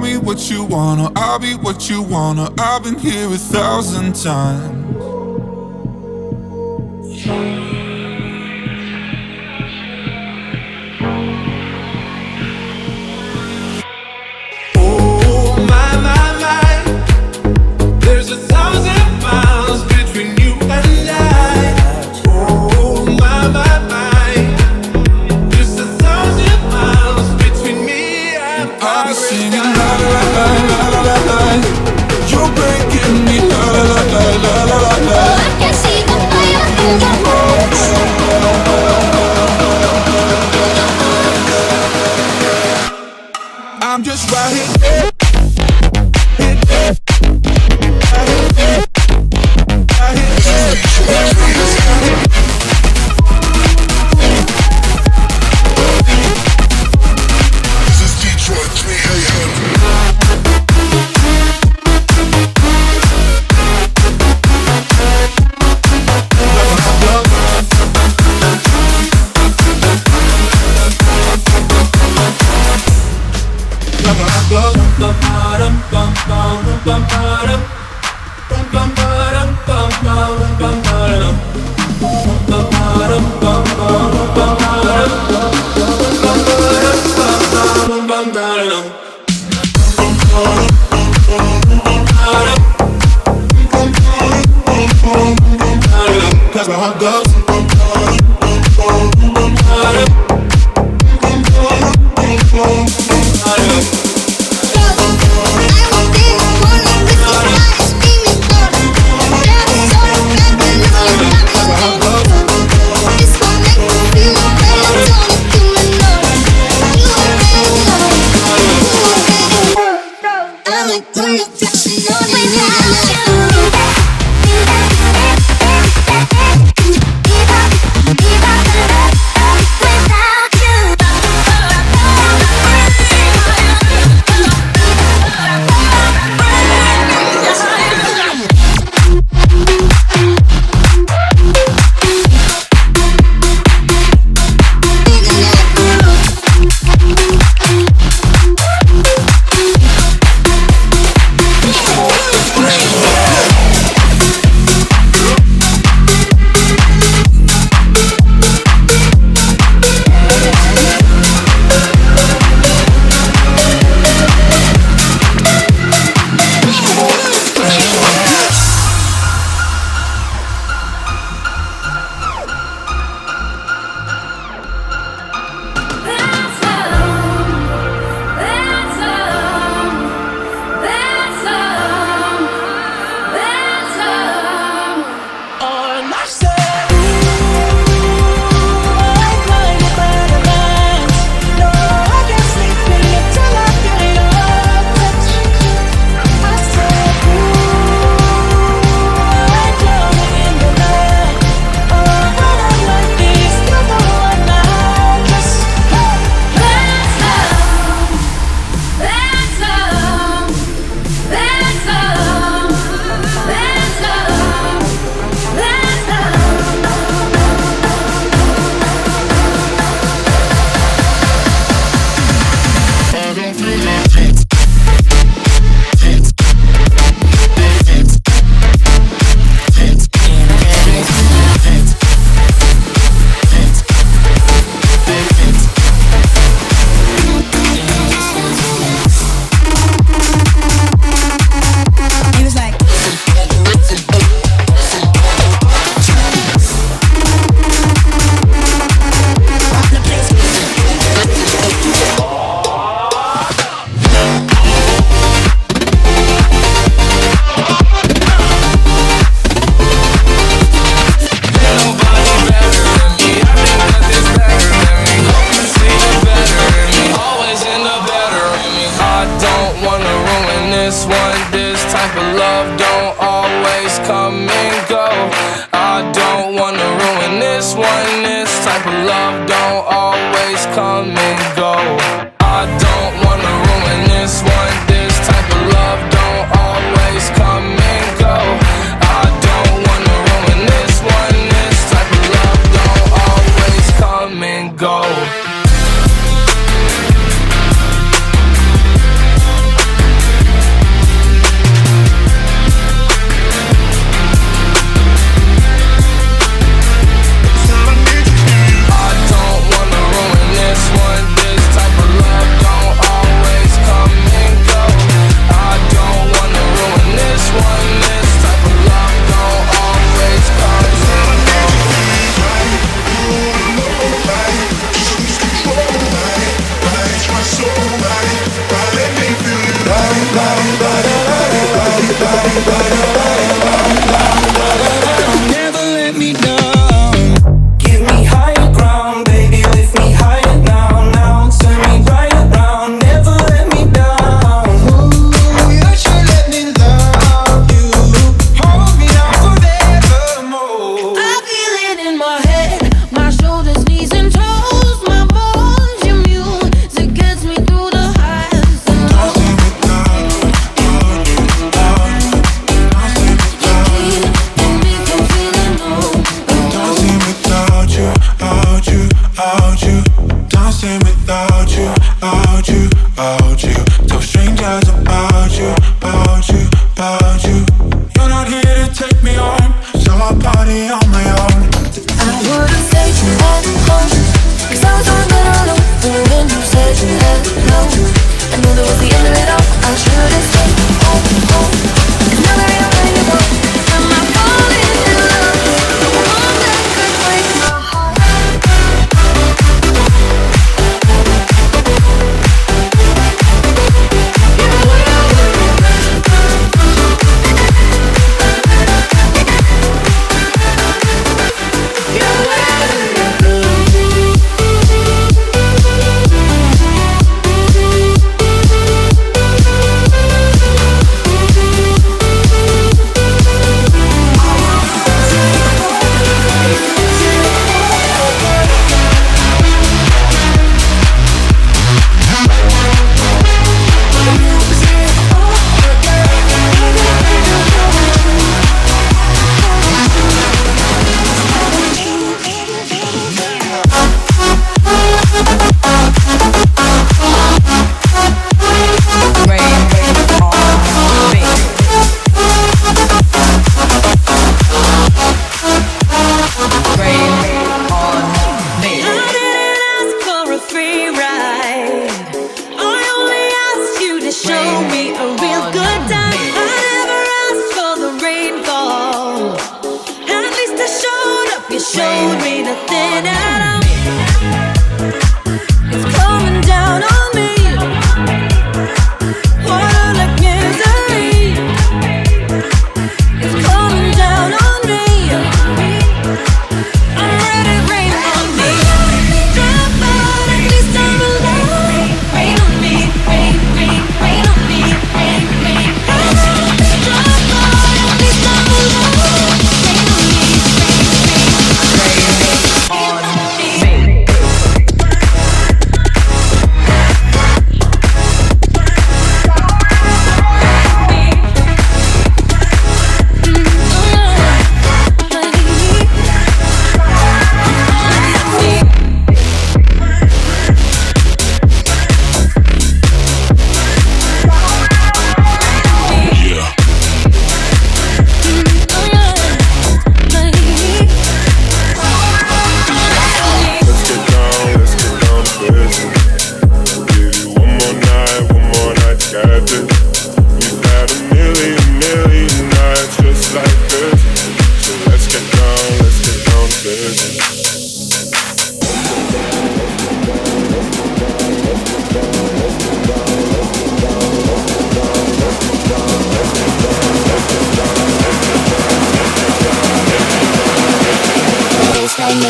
Me what you wanna, I'll be what you wanna. I've been here a thousand times.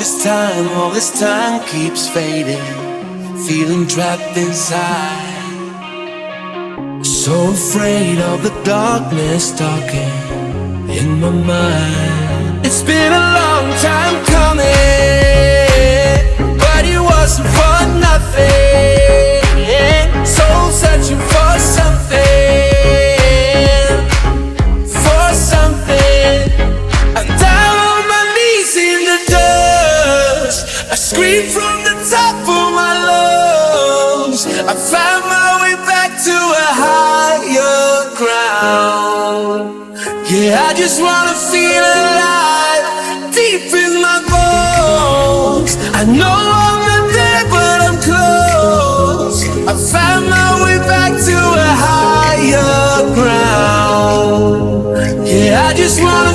This time all this time keeps fading, feeling trapped inside. So afraid of the darkness talking in my mind. It's been a long time coming, but it wasn't for nothing. Soul searching for something. I just wanna feel alive deep in my bones. I know I'm not there, but I'm close. I found my way back to a higher ground. Yeah, I just wanna